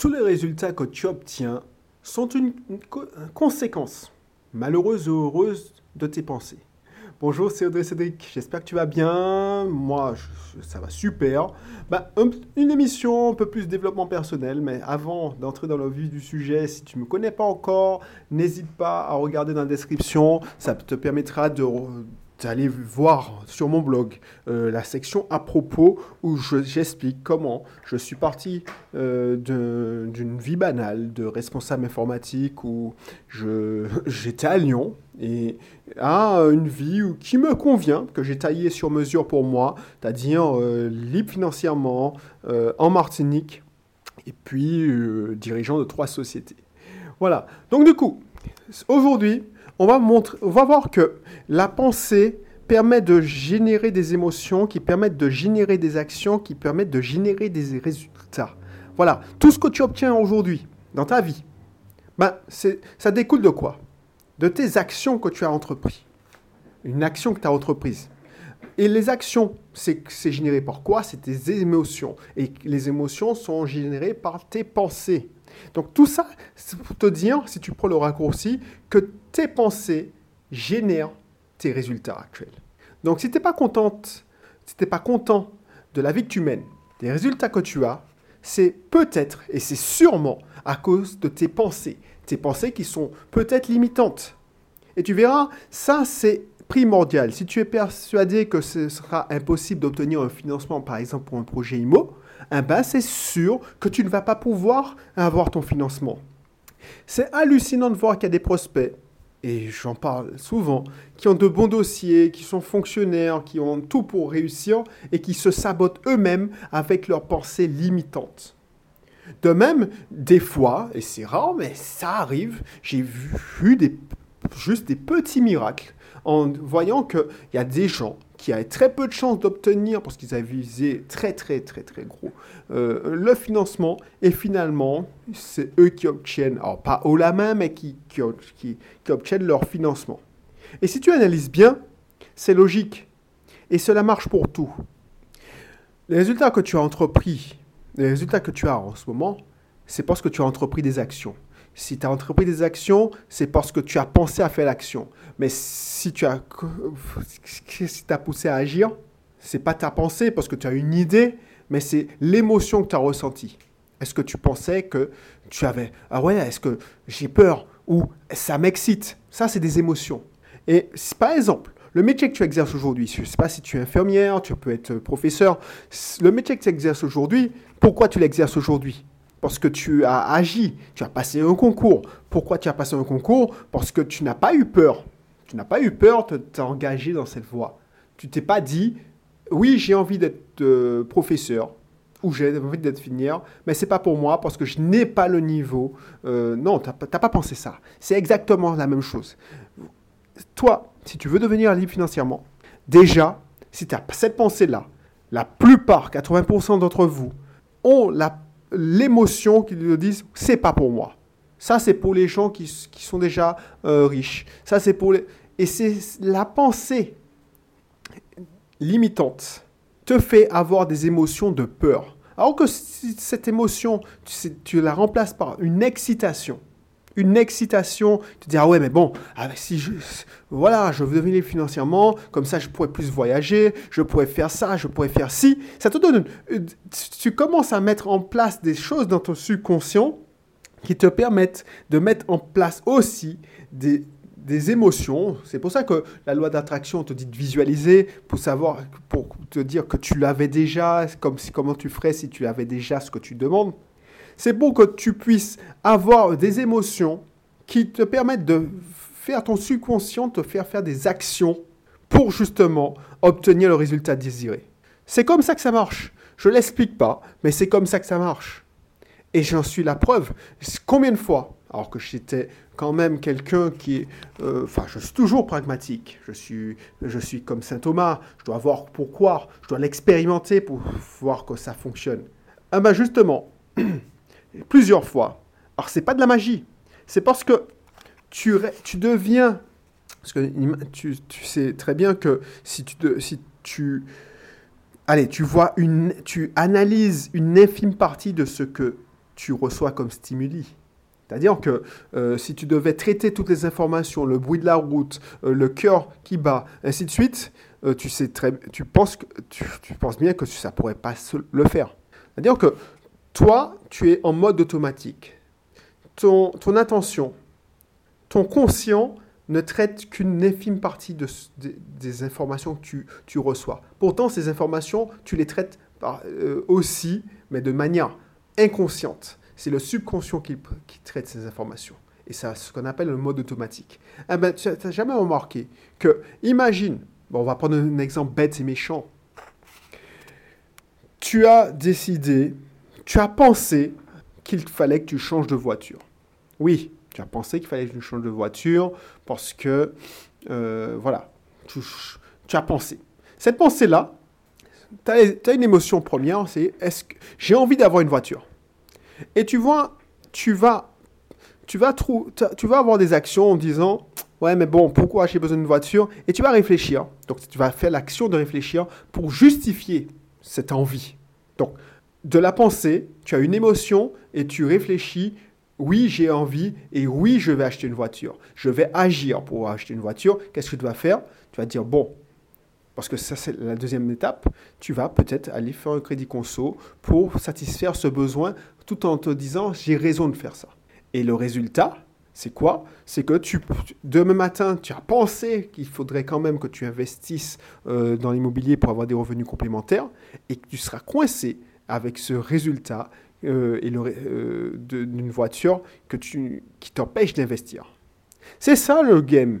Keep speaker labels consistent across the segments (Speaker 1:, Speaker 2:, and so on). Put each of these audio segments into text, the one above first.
Speaker 1: Tous les résultats que tu obtiens sont une, conséquence, malheureuse ou heureuse, de tes pensées. Bonjour, c'est Audrey Cédric. J'espère que tu vas bien. Moi, ça va super. Bah, une émission un peu plus développement personnel, mais avant d'entrer dans le vif du sujet, si tu ne me connais pas encore, n'hésite pas à regarder dans la description. Ça te permettra de, allez voir sur mon blog euh, la section à propos où j'explique comment je suis parti euh, d'une vie banale de responsable informatique où j'étais à Lyon et à une vie qui me convient, que j'ai taillé sur mesure pour moi, c'est-à-dire euh, libre financièrement, en Martinique, et puis dirigeant de trois sociétés. Voilà. Donc du coup, aujourd'hui, on va, voir que la pensée permet de générer des émotions, qui permettent de générer des actions, qui permettent de générer des résultats. Voilà, tout ce que tu obtiens aujourd'hui dans ta vie, ben, ça découle de quoi? De tes actions que tu as entreprises. Une action que tu as entreprise. Et les actions, c'est généré par quoi? C'est tes émotions. Et les émotions sont générées par tes pensées. Donc tout ça, c'est pour te dire, si tu prends le raccourci, que tes pensées génèrent tes résultats actuels. Donc si tu n'es pas contente, si pas content de la vie que tu mènes, des résultats que tu as, c'est peut-être et c'est sûrement à cause de tes pensées. Tes pensées qui sont peut-être limitantes. Et tu verras, ça c'est primordial. Si tu es persuadé que ce sera impossible d'obtenir un financement, par exemple pour un projet IMO, eh c'est sûr que tu ne vas pas pouvoir avoir ton financement. C'est hallucinant de voir qu'il y a des prospects, et j'en parle souvent, qui ont de bons dossiers, qui sont fonctionnaires, qui ont tout pour réussir et qui se sabotent eux-mêmes avec leurs pensées limitantes. De même, des fois, et c'est rare, mais ça arrive, j'ai vu juste des petits miracles en voyant qu'il y a des gens qui avaient très peu de chances d'obtenir, parce qu'ils avaient visé très très très très gros, euh, le financement, et finalement, c'est eux qui obtiennent, alors pas haut la main, mais qui, qui, obtiennent leur financement. Et si tu analyses bien, c'est logique, et cela marche pour tout. Les résultats que tu as entrepris, les résultats que tu as en ce moment, c'est parce que tu as entrepris des actions. Si tu as entrepris des actions, c'est parce que tu as pensé à faire l'action. Mais si tu as, si as poussé à agir, c'est pas ta pensée parce que tu as une idée, mais c'est l'émotion que tu as ressentie. Est-ce que tu pensais que tu avais ah ouais, est-ce que j'ai peur? ou ça m'excite Ça, c'est des émotions. Et par exemple, le métier que tu exerces aujourd'hui, je ne sais pas si tu es infirmière, tu peux être professeur, le métier que tu exerces aujourd'hui, pourquoi tu l'exerces aujourd'hui? Parce que tu as agi, tu as passé un concours. Pourquoi tu as passé un concours? Parce que tu n'as pas eu peur. Tu n'as pas eu peur de t'engager dans cette voie. Tu t'es pas dit, oui, j'ai envie d'être euh, professeur ou j'ai envie d'être finir, mais c'est pas pour moi parce que je n'ai pas le niveau. Euh, non, tu n'as pas pensé ça. C'est exactement la même chose. Toi, si tu veux devenir libre financièrement, déjà, si tu as cette pensée-là, la plupart, 80% d'entre vous, ont la l'émotion qu'ils le disent, c'est pas pour moi. Ça, c'est pour les gens qui, sont déjà euh, riches. Ça, c'est pour les... Et c'est la pensée limitante te fait avoir des émotions de peur. Alors que cette émotion, tu la remplaces par une excitation une excitation, te dis ah ouais mais bon, ah, si je, voilà, je veux devenir financièrement, comme ça je pourrais plus voyager, je pourrais faire ça, je pourrais faire ci, ça te donne, tu commences à mettre en place des choses dans ton subconscient qui te permettent de mettre en place aussi des, des émotions. C'est pour ça que la loi d'attraction te dit de visualiser pour savoir, pour te dire que tu l'avais déjà, comme comment tu ferais si tu avais déjà ce que tu demandes. C'est pour que tu puisses avoir des émotions qui te permettent de faire ton subconscient te faire faire des actions pour justement obtenir le résultat désiré. C'est comme ça que ça marche. Je ne l'explique pas, mais c'est comme ça que ça marche. Et j'en suis la preuve. Combien de fois, alors que j'étais quand même quelqu'un qui. Euh, enfin, je suis toujours pragmatique. Je suis, je suis comme Saint Thomas. Je dois voir pourquoi. Je dois l'expérimenter pour voir que ça fonctionne. Ah ben justement, plusieurs fois. Alors, c'est pas de la magie. C'est parce que tu, tu deviens. Parce que tu, tu, sais très bien que si tu, si tu. Allez, tu vois une. Tu analyses une infime partie de ce que tu reçois comme stimuli. C'est-à-dire que euh, si tu devais traiter toutes les informations, le bruit de la route, euh, le cœur qui bat, ainsi de suite, euh, tu, sais très, tu, penses que, tu, penses bien que ça ne pourrait pas le faire. C'est-à-dire que toi, tu es en mode automatique. Ton, attention, ton conscient ne traite qu'une infime partie de, des informations que tu, reçois. Pourtant, ces informations, tu les traites par, aussi, mais de manière inconsciente. C'est le subconscient qui, traite ces informations. Et c'est ce qu'on appelle le mode automatique. Eh ben, tu n'as jamais remarqué que, imagine, on va prendre un exemple bête et méchant. Tu as décidé, tu as pensé qu'il fallait que tu changes de voiture. Oui, tu as pensé qu'il fallait que tu changes de voiture parce que, euh, voilà, tu, as pensé. Cette pensée-là, tu as, une émotion première, c'est est-ce que j'ai envie d'avoir une voiture et tu vois, tu vas, tu vas, tu vas avoir des actions en disant, ouais, mais bon, pourquoi j'ai besoin d'une voiture? Et tu vas réfléchir. Donc, tu vas faire l'action de réfléchir pour justifier cette envie. Donc, de la pensée, tu as une émotion et tu réfléchis, oui, j'ai envie et oui, je vais acheter une voiture. Je vais agir pour acheter une voiture. Qu'est-ce que tu vas faire? Tu vas dire, bon, parce que ça c'est la deuxième étape, tu vas peut-être aller faire un crédit conso pour satisfaire ce besoin tout en te disant j'ai raison de faire ça. Et le résultat, c'est quoi? C'est que tu, demain matin, tu as pensé qu'il faudrait quand même que tu investisses euh, dans l'immobilier pour avoir des revenus complémentaires et que tu seras coincé avec ce résultat euh, euh, d'une voiture que tu, qui t'empêche d'investir. C'est ça le game.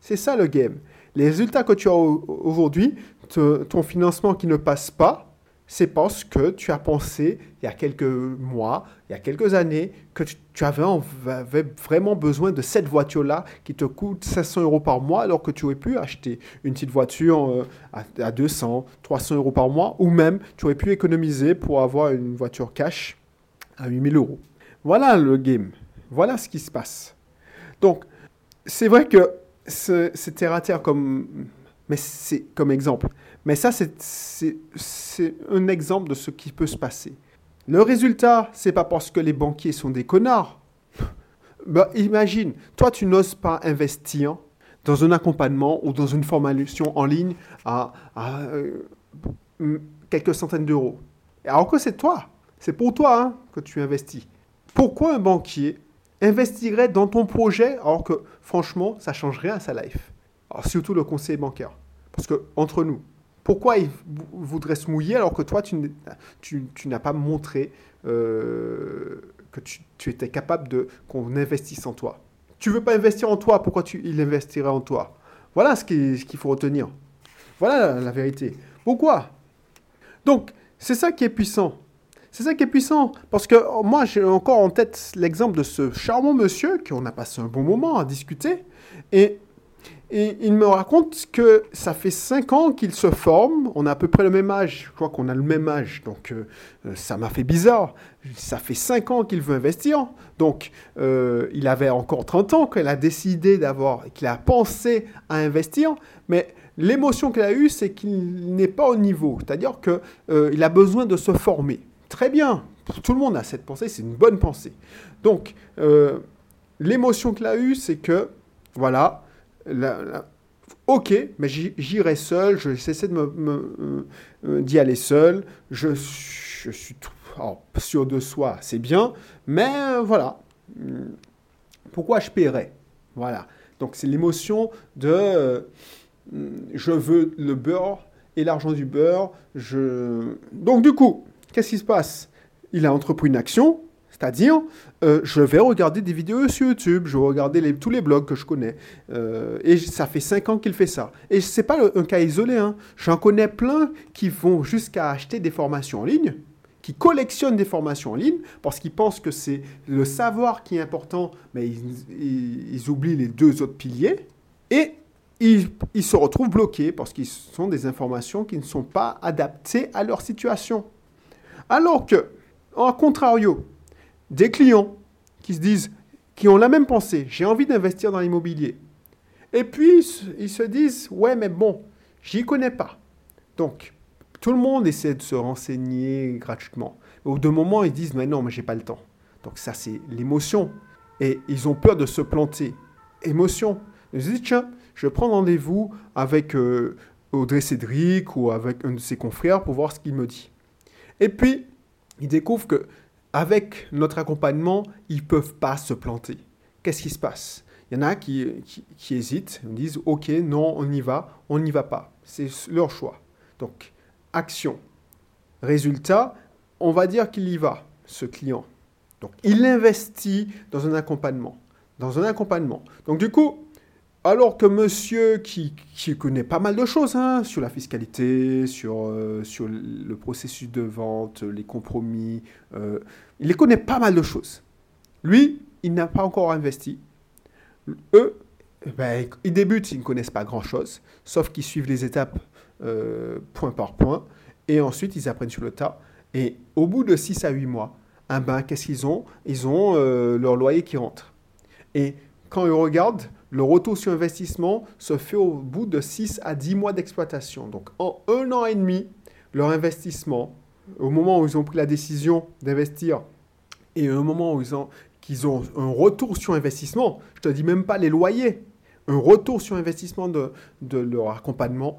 Speaker 1: C'est ça le game. Les résultats que tu as aujourd'hui, ton financement qui ne passe pas, c'est parce que tu as pensé il y a quelques mois, il y a quelques années, que tu avais, vraiment besoin de cette voiture-là qui te coûte 500 euros par mois, alors que tu aurais pu acheter une petite voiture euh, à 200, 300 euros par mois, ou même tu aurais pu économiser pour avoir une voiture cash à 8000 euros. Voilà le game. Voilà ce qui se passe. Donc, c'est vrai que c'est terre à terre comme, mais c'est comme exemple. Mais ça, c'est un exemple de ce qui peut se passer. Le résultat, c'est pas parce que les banquiers sont des connards. bah, imagine, toi, tu n'oses pas investir dans un accompagnement ou dans une formation en ligne à, euh, quelques centaines d'euros. Alors que c'est toi, c'est pour toi hein, que tu investis. Pourquoi un banquier investirait dans ton projet alors que franchement, ça change rien à sa life? Alors, Surtout le conseiller bancaire. Parce que entre nous, pourquoi il voudrait se mouiller alors que toi, tu, n'as pas montré euh, que tu, étais capable de qu'on investisse en toi? Tu veux pas investir en toi, pourquoi tu, il investirait en toi? Voilà ce qu'il faut retenir. Voilà la, vérité. Pourquoi? Donc, c'est ça qui est puissant. C'est ça qui est puissant. Parce que moi, j'ai encore en tête l'exemple de ce charmant monsieur qu'on a passé un bon moment à discuter. Et et il me raconte que ça fait 5 ans qu'il se forme, on a à peu près le même âge, je crois qu'on a le même âge, donc euh, euh, ça m'a fait bizarre. Ça fait 5 ans qu'il veut investir, donc euh, il avait encore 30 ans qu'il a décidé d'avoir, qu'il a pensé à investir, mais l'émotion qu'il a eue, c'est qu'il n'est pas au niveau, c'est-à-dire qu'il a besoin de se former. Très bien, tout le monde a cette pensée, c'est une bonne pensée. Donc, l'émotion qu'il a eue, c'est que, voilà, ok, mais j'irai seul, je vais de me, d'y aller seul, je, suis tout, sûr de soi, c'est bien, mais euh, voilà, hmm, pourquoi je paierais? Voilà, donc c'est l'émotion de euh, je veux le beurre et l'argent du beurre, je... Donc du coup, qu'est-ce qui se passe? Il a entrepris une action, c'est-à-dire, euh, je vais regarder des vidéos sur YouTube, je vais regarder tous les blogs que je connais. Euh, et ça fait 5 ans qu'il fait ça. Et ce n'est pas un cas isolé. Hein. J'en connais plein qui vont jusqu'à acheter des formations en ligne, qui collectionnent des formations en ligne, parce qu'ils pensent que c'est le savoir qui est important, mais ils, oublient les deux autres piliers. Et ils, ils se retrouvent bloqués parce qu'ils sont des informations qui ne sont pas adaptées à leur situation. Alors que, en contrario, des clients qui se disent, qui ont la même pensée, j'ai envie d'investir dans l'immobilier. Et puis, ils se disent, ouais, mais bon, j'y connais pas. Donc, tout le monde essaie de se renseigner gratuitement. au deux moments, ils disent, mais non, mais j'ai pas le temps. Donc ça, c'est l'émotion. Et ils ont peur de se planter. Émotion. Ils se disent, tiens, je prends rendez-vous avec euh, Audrey Cédric ou avec un de ses confrères pour voir ce qu'il me dit. Et puis, ils découvrent que avec notre accompagnement, ils ne peuvent pas se planter. Qu'est-ce qui se passe? Il y en a qui, qui, hésitent, ils disent Ok, non, on y va, on n'y va pas. C'est leur choix. Donc, action. Résultat, on va dire qu'il y va, ce client. Donc, il investit dans un accompagnement. Dans un accompagnement. Donc, du coup, alors que monsieur qui, connaît pas mal de choses hein, sur la fiscalité, sur, euh, sur le processus de vente, les compromis, euh, il connaît pas mal de choses. Lui, il n'a pas encore investi. Eux, ben, ils débutent, ils ne connaissent pas grand-chose, sauf qu'ils suivent les étapes euh, point par point, et ensuite ils apprennent sur le tas. Et au bout de 6 à 8 mois, un ben, qu'est-ce qu'ils ont? Ils ont leur loyer qui rentre. Et quand ils regardent, le retour sur investissement se fait au bout de 6 à 10 mois d'exploitation. Donc en un an et demi, leur investissement, au moment où ils ont pris la décision d'investir et au moment où ils ont, qu'ils ont un retour sur investissement, je ne te dis même pas les loyers, un retour sur investissement de, de leur accompagnement,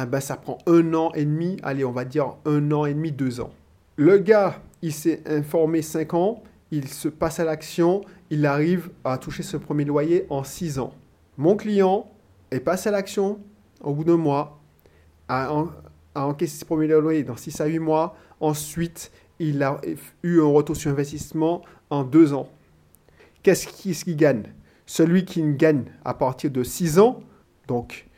Speaker 1: eh ben ça prend un an et demi, allez, on va dire un an et demi, deux ans. Le gars, il s'est informé 5 ans, il se passe à l'action, il arrive à toucher ce premier loyer en 6 ans. Mon client est passé à l'action au bout d'un mois, a, encaissé ce premier loyer dans 6 à 8 mois. Ensuite, il a eu un retour sur investissement en 2 ans. Qu'est-ce qu'il gagne? Celui qui gagne à partir de 6 ans, donc,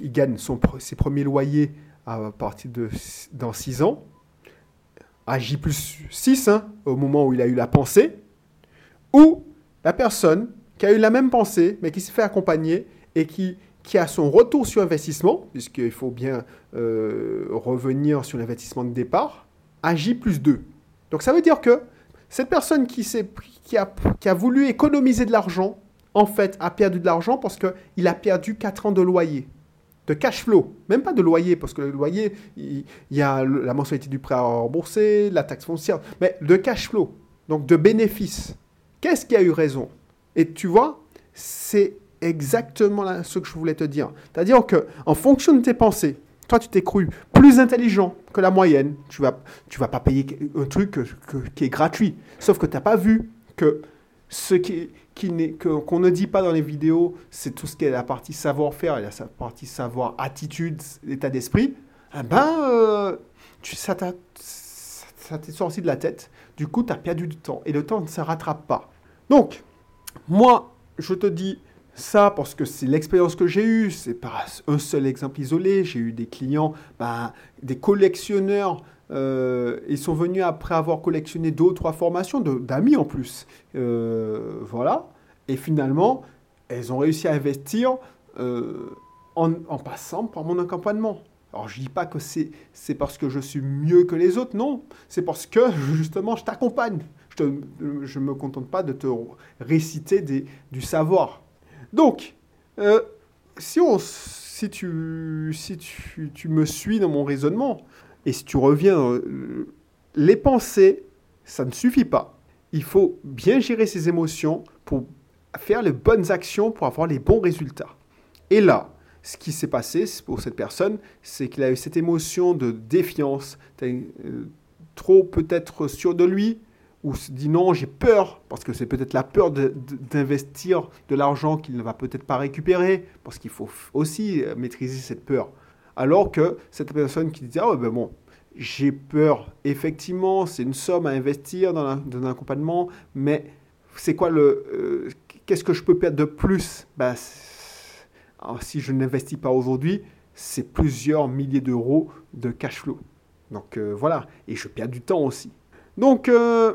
Speaker 1: il gagne ses premiers loyers à partir de dans 6 ans, à plus 6, hein, au moment où il a eu la pensée, ou la personne qui a eu la même pensée, mais qui s'est fait accompagner et qui, qui a son retour sur investissement, puisqu'il faut bien euh, revenir sur l'investissement de départ, à plus 2. Donc ça veut dire que cette personne qui, qui, a, qui a voulu économiser de l'argent, en fait, a perdu de l'argent parce qu'il a perdu 4 ans de loyer de cash flow, même pas de loyer, parce que le loyer, il, y a la mensualité du prêt à rembourser, la taxe foncière, mais de cash flow, donc de bénéfices. Qu'est-ce qui a eu raison? Et tu vois, c'est exactement ce que je voulais te dire. C'est-à-dire que en fonction de tes pensées, toi tu t'es cru plus intelligent que la moyenne, tu vas, tu vas pas payer un truc qui est gratuit. Sauf que tu n'as pas vu que ce qui, qu'on ne dit pas dans les vidéos, c'est tout ce qui est la partie savoir-faire, il y a sa partie savoir-attitude, état d'esprit. Eh ben, euh, ça t'est sorti de la tête. Du coup, tu as perdu du temps. Et le temps ne se rattrape pas. Donc, moi, je te dis ça parce que c'est l'expérience que j'ai eue. C'est pas un seul exemple isolé. J'ai eu des clients, ben, des collectionneurs euh, ils sont venus après avoir collectionné deux ou trois formations d'amis en plus. Euh, voilà. Et finalement, elles ont réussi à investir euh, en, passant par mon accompagnement. Alors je ne dis pas que c'est parce que je suis mieux que les autres, non. C'est parce que justement je t'accompagne. Je ne me contente pas de te réciter du savoir. Donc, si, tu me suis dans mon raisonnement, et si tu reviens, euh, les pensées, ça ne suffit pas. Il faut bien gérer ses émotions pour faire les bonnes actions pour avoir les bons résultats. Et là, ce qui s'est passé pour cette personne, c'est qu'il a eu cette émotion de défiance, euh, trop peut-être sûr de lui, ou se dit non, j'ai peur, parce que c'est peut-être la peur d'investir de, l'argent qu'il ne va peut-être pas récupérer, parce qu'il faut aussi euh, maîtriser cette peur. Alors que cette personne qui dit, ah ben bon, j'ai peur, effectivement, c'est une somme à investir dans, un accompagnement, mais c'est quoi le... Euh, qu'est-ce que je peux perdre de plus? Ben, Si je n'investis pas aujourd'hui, c'est plusieurs milliers d'euros de cash flow. Donc euh, voilà, et je perds du temps aussi. Donc euh,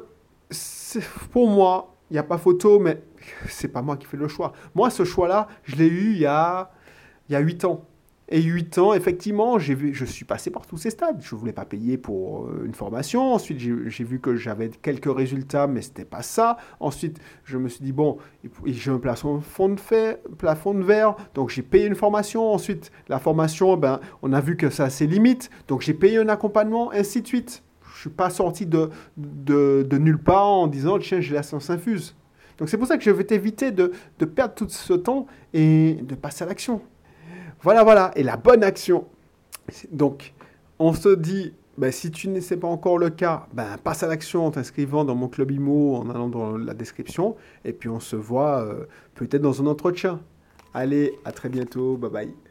Speaker 1: pour moi, il n'y a pas photo, mais c'est pas moi qui fais le choix. Moi, ce choix-là, je l'ai eu il y a, il y a 8 ans. Et 8 ans, effectivement, vu, je suis passé par tous ces stades. Je ne voulais pas payer pour euh, une formation. Ensuite, j'ai vu que j'avais quelques résultats, mais ce n'était pas ça. Ensuite, je me suis dit, bon, j'ai un plafond de, fer, plafond de verre, donc j'ai payé une formation. Ensuite, la formation, ben, on a vu que ça a ses limites, donc j'ai payé un accompagnement, ainsi de suite. je suis pas sorti de, de, de, nulle part en disant tiens j'ai la science infuse. Donc c'est pour ça que je vais t'éviter de, de perdre tout ce temps et de passer à l'action. Voilà, voilà, et la bonne action. Donc, on se dit, ben, si tu ne sais pas encore le cas, ben, passe à l'action en t'inscrivant dans mon club IMO, en allant dans la description, et puis on se voit euh, peut-être dans un entretien. Allez, à très bientôt, bye bye.